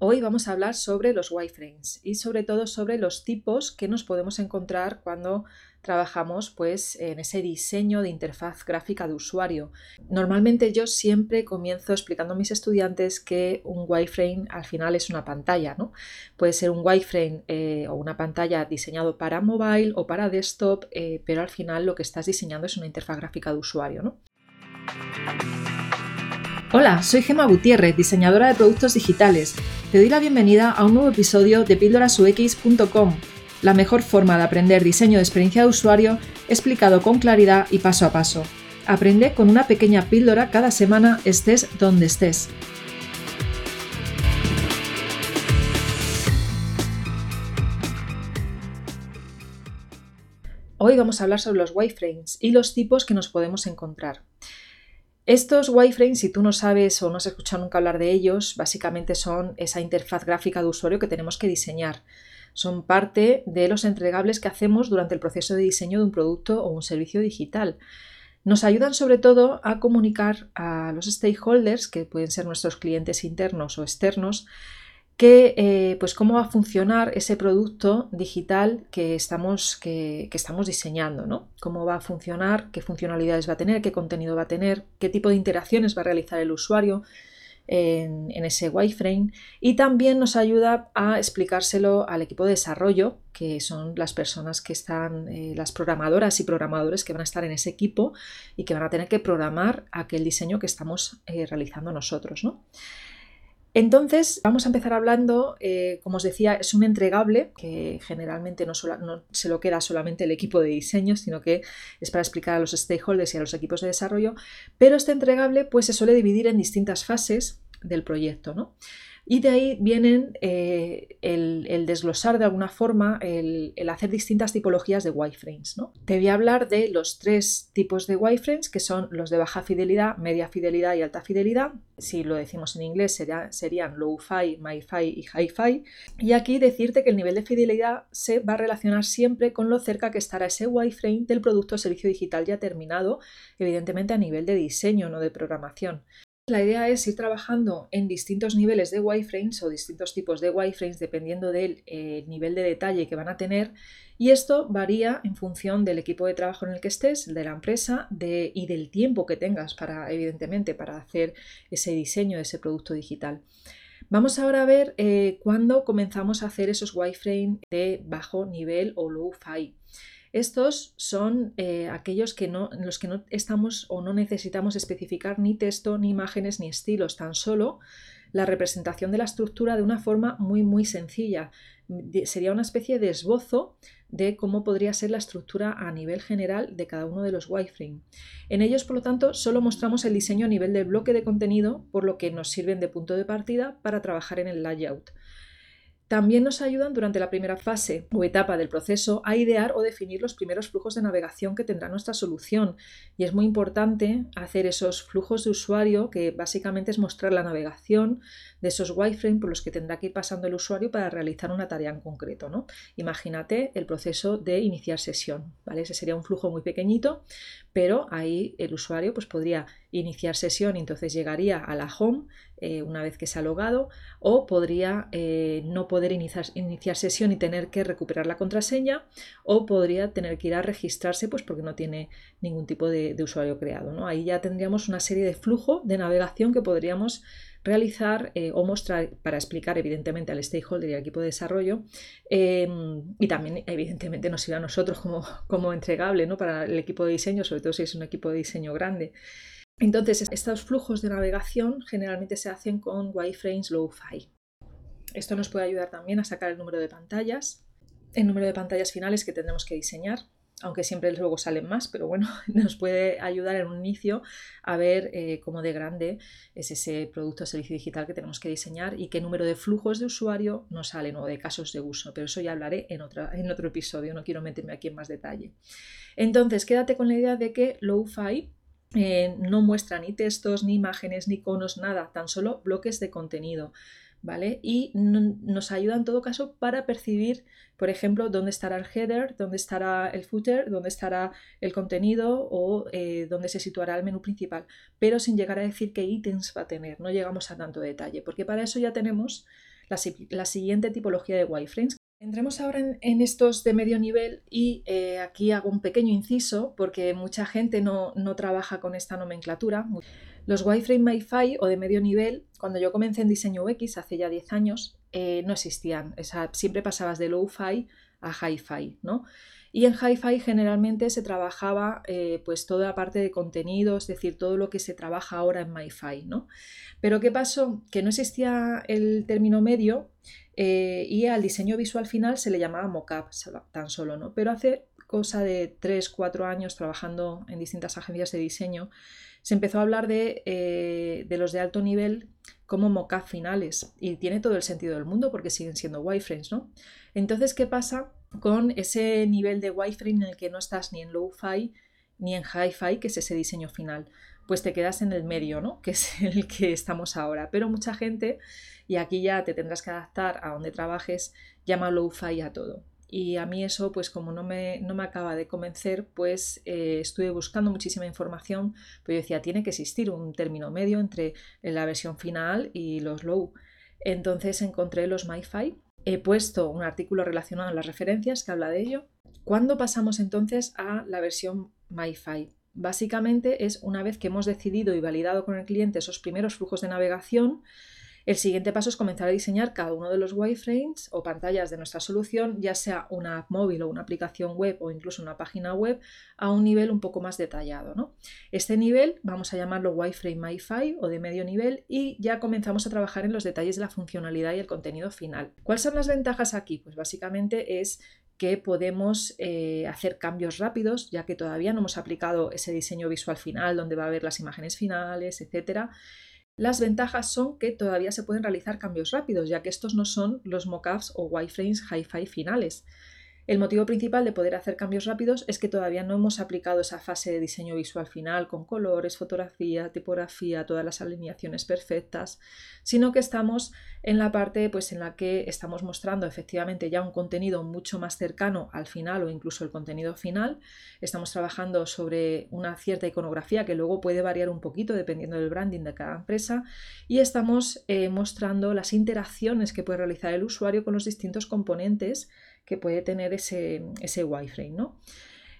Hoy vamos a hablar sobre los wireframes y sobre todo sobre los tipos que nos podemos encontrar cuando trabajamos pues, en ese diseño de interfaz gráfica de usuario. Normalmente yo siempre comienzo explicando a mis estudiantes que un wireframe al final es una pantalla. ¿no? Puede ser un wireframe eh, o una pantalla diseñado para mobile o para desktop, eh, pero al final lo que estás diseñando es una interfaz gráfica de usuario. ¿no? Hola, soy Gema Gutiérrez, diseñadora de productos digitales. Te doy la bienvenida a un nuevo episodio de píldorasux.com, la mejor forma de aprender diseño de experiencia de usuario explicado con claridad y paso a paso. Aprende con una pequeña píldora cada semana estés donde estés. Hoy vamos a hablar sobre los wireframes y los tipos que nos podemos encontrar. Estos wireframes, si tú no sabes o no has escuchado nunca hablar de ellos, básicamente son esa interfaz gráfica de usuario que tenemos que diseñar. Son parte de los entregables que hacemos durante el proceso de diseño de un producto o un servicio digital. Nos ayudan sobre todo a comunicar a los stakeholders, que pueden ser nuestros clientes internos o externos, eh, pues cómo va a funcionar ese producto digital que estamos, que, estamos diseñando, ¿no? Cómo va a funcionar, qué funcionalidades va a tener, qué contenido va a tener, qué tipo de interacciones va a realizar el usuario en, ese wireframe y también nos ayuda a explicárselo al equipo de desarrollo, que son las personas que están, eh, las programadoras y programadores que van a estar en ese equipo y que van a tener que programar aquel diseño que estamos eh, realizando nosotros, ¿no? Entonces, vamos a empezar hablando, eh, como os decía, es un entregable que generalmente no, se lo queda solamente el equipo de diseño, sino que es para explicar a los stakeholders y a los equipos de desarrollo, pero este entregable pues, se suele dividir en distintas fases del proyecto. ¿no? Y de ahí vienen eh, el, desglosar de alguna forma, el, hacer distintas tipologías de wireframes. ¿no? Te voy a hablar de los tres tipos de wireframes, que son los de baja fidelidad, media fidelidad y alta fidelidad. Si lo decimos en inglés serían low-fi, mi-fi y hi-fi. Y aquí decirte que el nivel de fidelidad se va a relacionar siempre con lo cerca que estará ese wireframe del producto o servicio digital ya terminado, evidentemente a nivel de diseño, no de programación. La idea es ir trabajando en distintos niveles de wireframes o distintos tipos de wireframes dependiendo del eh, nivel de detalle que van a tener y esto varía en función del equipo de trabajo en el que estés, de la empresa y del tiempo que tengas para, evidentemente, para hacer ese diseño de ese producto digital. Vamos ahora a ver eh, cuándo comenzamos a hacer esos wireframes de bajo nivel o low-fi. Estos son eh, aquellos que no, en los que no estamos o no necesitamos especificar ni texto, ni imágenes, ni estilos, tan solo la representación de la estructura de una forma muy muy sencilla. Sería una especie de esbozo de cómo podría ser la estructura a nivel general de cada uno de los wireframe. En ellos, por lo tanto, solo mostramos el diseño a nivel del bloque de contenido, por lo que nos sirven de punto de partida para trabajar en el layout. También nos ayudan durante la primera fase o etapa del proceso a idear o definir los primeros flujos de navegación que tendrá nuestra solución. Y es muy importante hacer esos flujos de usuario, que básicamente es mostrar la navegación de esos wireframes por los que tendrá que ir pasando el usuario para realizar una tarea en concreto. ¿no? Imagínate el proceso de iniciar sesión. ¿vale? Ese sería un flujo muy pequeñito, pero ahí el usuario pues, podría iniciar sesión y entonces llegaría a la home eh, una vez que se ha logado o podría eh, no poder iniciar, iniciar, sesión y tener que recuperar la contraseña o podría tener que ir a registrarse pues porque no tiene ningún tipo de, usuario creado. ¿no? Ahí ya tendríamos una serie de flujo de navegación que podríamos realizar eh, o mostrar para explicar evidentemente al stakeholder y al equipo de desarrollo em, y también evidentemente nos sirve a nosotros como, como entregable ¿no? para el equipo de diseño, sobre todo si es un equipo de diseño grande. Entonces, estos flujos de navegación generalmente se hacen con wireframes low-fi. Esto nos puede ayudar también a sacar el número de pantallas, el número de pantallas finales que tendremos que diseñar, aunque siempre luego salen más, pero bueno, nos puede ayudar en un inicio a ver eh, cómo de grande es ese producto o servicio digital que tenemos que diseñar y qué número de flujos de usuario nos salen o de casos de uso, pero eso ya hablaré en, otro episodio, no quiero meterme aquí en más detalle. Entonces, quédate con la idea de que low-fi eh, no muestra ni textos, ni imágenes, ni iconos, nada, tan solo bloques de contenido. ¿Vale? Y nos ayuda en todo caso para percibir, por ejemplo, dónde estará el header, dónde estará el footer, dónde estará el contenido o eh, dónde se situará el menú principal, pero sin llegar a decir qué ítems va a tener, no llegamos a tanto detalle, porque para eso ya tenemos la, siguiente tipología de wireframes. Entremos ahora en, estos de medio nivel y eh, aquí hago un pequeño inciso porque mucha gente no, trabaja con esta nomenclatura. Los wireframe MiFi o de medio nivel, cuando yo comencé en diseño UX hace ya 10 años, eh, no existían. siempre pasabas de low-fi a hi-fi, ¿no? Y en hi-fi generalmente se trabajaba eh, pues toda la parte de contenido, es decir, todo lo que se trabaja ahora en MiFi, ¿no? Pero ¿qué pasó? Que no existía el término medio eh, y al diseño visual final se le llamaba mockup tan solo, ¿no? Pero hace cosa de 3, 4 años trabajando en distintas agencias de diseño, se empezó a hablar de, eh, de los de alto nivel como mockup finales y tiene todo el sentido del mundo porque siguen siendo wireframes, ¿no? Entonces, ¿qué pasa con ese nivel de wireframe en el que no estás ni en low-fi ni en hi-fi, que es ese diseño final? Pues te quedas en el medio, ¿no? Que es el que estamos ahora. Pero mucha gente, y aquí ya te tendrás que adaptar a donde trabajes, llama low-fi a todo. Y a mí eso, pues como no me, no me acaba de convencer, pues eh, estuve buscando muchísima información, pero yo decía, tiene que existir un término medio entre la versión final y los low. Entonces encontré los MyFi. He puesto un artículo relacionado a las referencias que habla de ello. ¿Cuándo pasamos entonces a la versión MyFi? Básicamente es una vez que hemos decidido y validado con el cliente esos primeros flujos de navegación, el siguiente paso es comenzar a diseñar cada uno de los wireframes o pantallas de nuestra solución, ya sea una app móvil o una aplicación web o incluso una página web, a un nivel un poco más detallado. ¿no? Este nivel vamos a llamarlo wireframe MiFi o de medio nivel y ya comenzamos a trabajar en los detalles de la funcionalidad y el contenido final. ¿Cuáles son las ventajas aquí? Pues básicamente es que podemos eh, hacer cambios rápidos, ya que todavía no hemos aplicado ese diseño visual final donde va a haber las imágenes finales, etcétera. Las ventajas son que todavía se pueden realizar cambios rápidos, ya que estos no son los mockups o wireframes hi-fi finales. El motivo principal de poder hacer cambios rápidos es que todavía no hemos aplicado esa fase de diseño visual final con colores, fotografía, tipografía, todas las alineaciones perfectas, sino que estamos en la parte pues, en la que estamos mostrando efectivamente ya un contenido mucho más cercano al final o incluso el contenido final. Estamos trabajando sobre una cierta iconografía que luego puede variar un poquito dependiendo del branding de cada empresa y estamos eh, mostrando las interacciones que puede realizar el usuario con los distintos componentes que puede tener ese, ese wireframe. ¿no?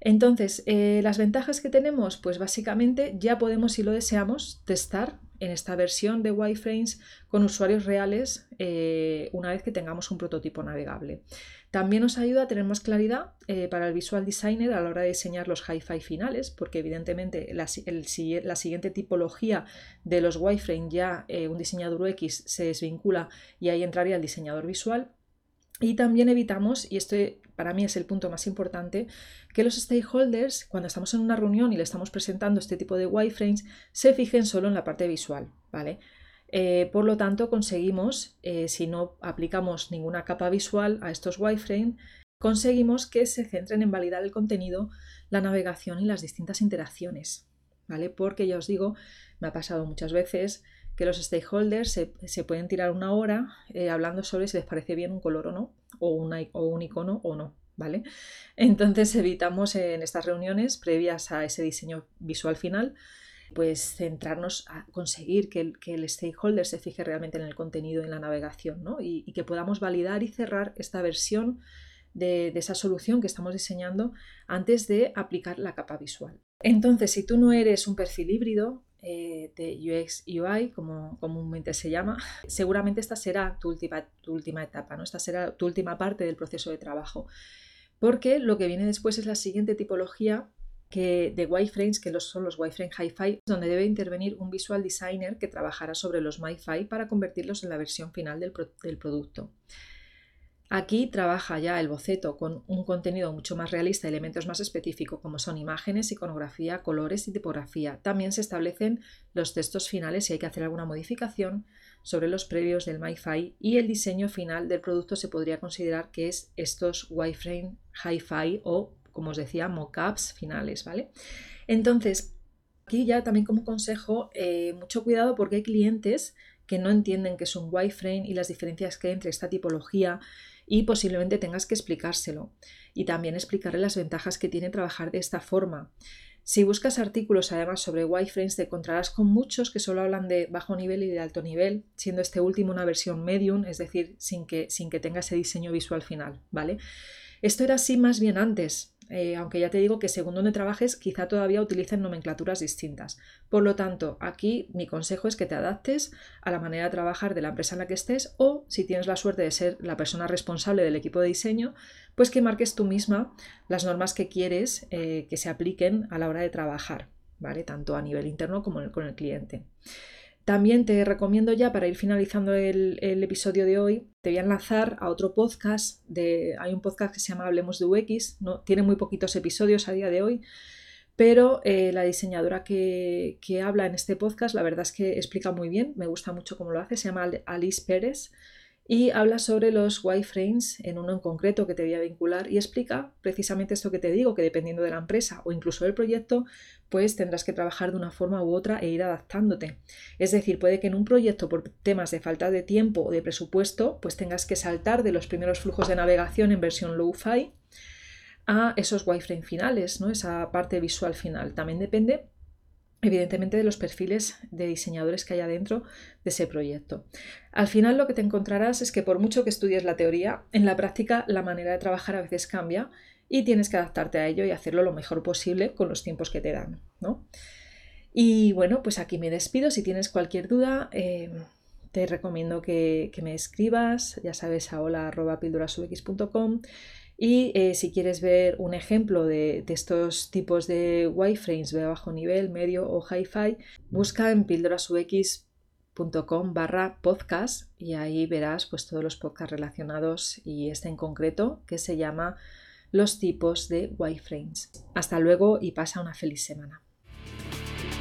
Entonces, eh, las ventajas que tenemos, pues básicamente ya podemos, si lo deseamos, testar en esta versión de wireframes con usuarios reales eh, una vez que tengamos un prototipo navegable. También nos ayuda a tener más claridad eh, para el visual designer a la hora de diseñar los hi-fi finales, porque evidentemente la, la, siguiente tipología de los wireframes ya un diseñador UX se desvincula y ahí entraría el diseñador visual. Y también evitamos, y esto para mí es el punto más importante, que los stakeholders, cuando estamos en una reunión y le estamos presentando este tipo de wireframes, se fijen solo en la parte visual, ¿vale? Eh, por lo tanto, conseguimos, eh, si no aplicamos ninguna capa visual a estos wireframes, conseguimos que se centren en validar el contenido, la navegación y las distintas interacciones, ¿vale? Porque ya os digo, me ha pasado muchas veces que los stakeholders se, pueden tirar una hora eh, hablando sobre si les parece bien un color o no, o, o un icono o no. ¿Vale? Entonces evitamos en estas reuniones previas a ese diseño visual final, pues centrarnos a conseguir que el, stakeholder se fije realmente en el contenido y en la navegación, ¿no? y, que podamos validar y cerrar esta versión de, de, esa solución que estamos diseñando antes de aplicar la capa visual. Entonces, si tú no eres un perfil híbrido, eh, de UX UI, como comúnmente se llama, seguramente esta será tu última, tu última etapa, ¿no? esta será tu última parte del proceso de trabajo. Porque lo que viene después es la siguiente tipología que, de wireframes, que son los wireframes Hi-Fi, donde debe intervenir un visual designer que trabajará sobre los MiFi para convertirlos en la versión final del, del producto. Aquí trabaja ya el boceto con un contenido mucho más realista, elementos más específicos como son imágenes, iconografía, colores y tipografía. También se establecen los textos finales si hay que hacer alguna modificación sobre los previos del MyFi y el diseño final del producto se podría considerar que es estos wireframe hi-fi o, como os decía, mockups finales, ¿vale? Entonces, aquí ya también como consejo, eh, mucho cuidado porque hay clientes que no entienden qué es un wireframe y las diferencias que hay entre esta tipología y posiblemente tengas que explicárselo y también explicarle las ventajas que tiene trabajar de esta forma. Si buscas artículos además sobre wireframes, te encontrarás con muchos que solo hablan de bajo nivel y de alto nivel, siendo este último una versión medium, es decir, sin que, sin que tenga ese diseño visual final, ¿vale? Esto era así más bien antes, eh, aunque ya te digo que según donde trabajes quizá todavía utilicen nomenclaturas distintas. Por lo tanto, aquí mi consejo es que te adaptes a la manera de trabajar de la empresa en la que estés o, si tienes la suerte de ser la persona responsable del equipo de diseño, pues que marques tú misma las normas que quieres eh, que se apliquen a la hora de trabajar, ¿vale? Tanto a nivel interno como con el cliente. También te recomiendo ya para ir finalizando el, episodio de hoy, te voy a enlazar a otro podcast. Hay un podcast que se llama Hablemos de UX, no, tiene muy poquitos episodios a día de hoy, pero eh, la diseñadora que, que, habla en este podcast, la verdad es que explica muy bien, me gusta mucho cómo lo hace, se llama Alice Pérez y habla sobre los wireframes en uno en concreto que te voy a vincular y explica precisamente esto que te digo, que dependiendo de la empresa o incluso del proyecto, pues tendrás que trabajar de una forma u otra e ir adaptándote. Es decir, puede que en un proyecto por temas de falta de tiempo o de presupuesto, pues tengas que saltar de los primeros flujos de navegación en versión low-fi a esos wireframe finales, ¿no? esa parte visual final. También depende evidentemente de los perfiles de diseñadores que haya dentro de ese proyecto. Al final lo que te encontrarás es que por mucho que estudies la teoría, en la práctica la manera de trabajar a veces cambia y tienes que adaptarte a ello y hacerlo lo mejor posible con los tiempos que te dan. ¿no? Y bueno, pues aquí me despido. Si tienes cualquier duda, eh, te recomiendo que, me escribas, ya sabes, a hola.pildurasubx.com y eh, si quieres ver un ejemplo de, estos tipos de wireframes de bajo nivel, medio o hi-fi, busca en pildorasux.com barra podcast y ahí verás pues, todos los podcasts relacionados y este en concreto que se llama Los tipos de wireframes. Hasta luego y pasa una feliz semana.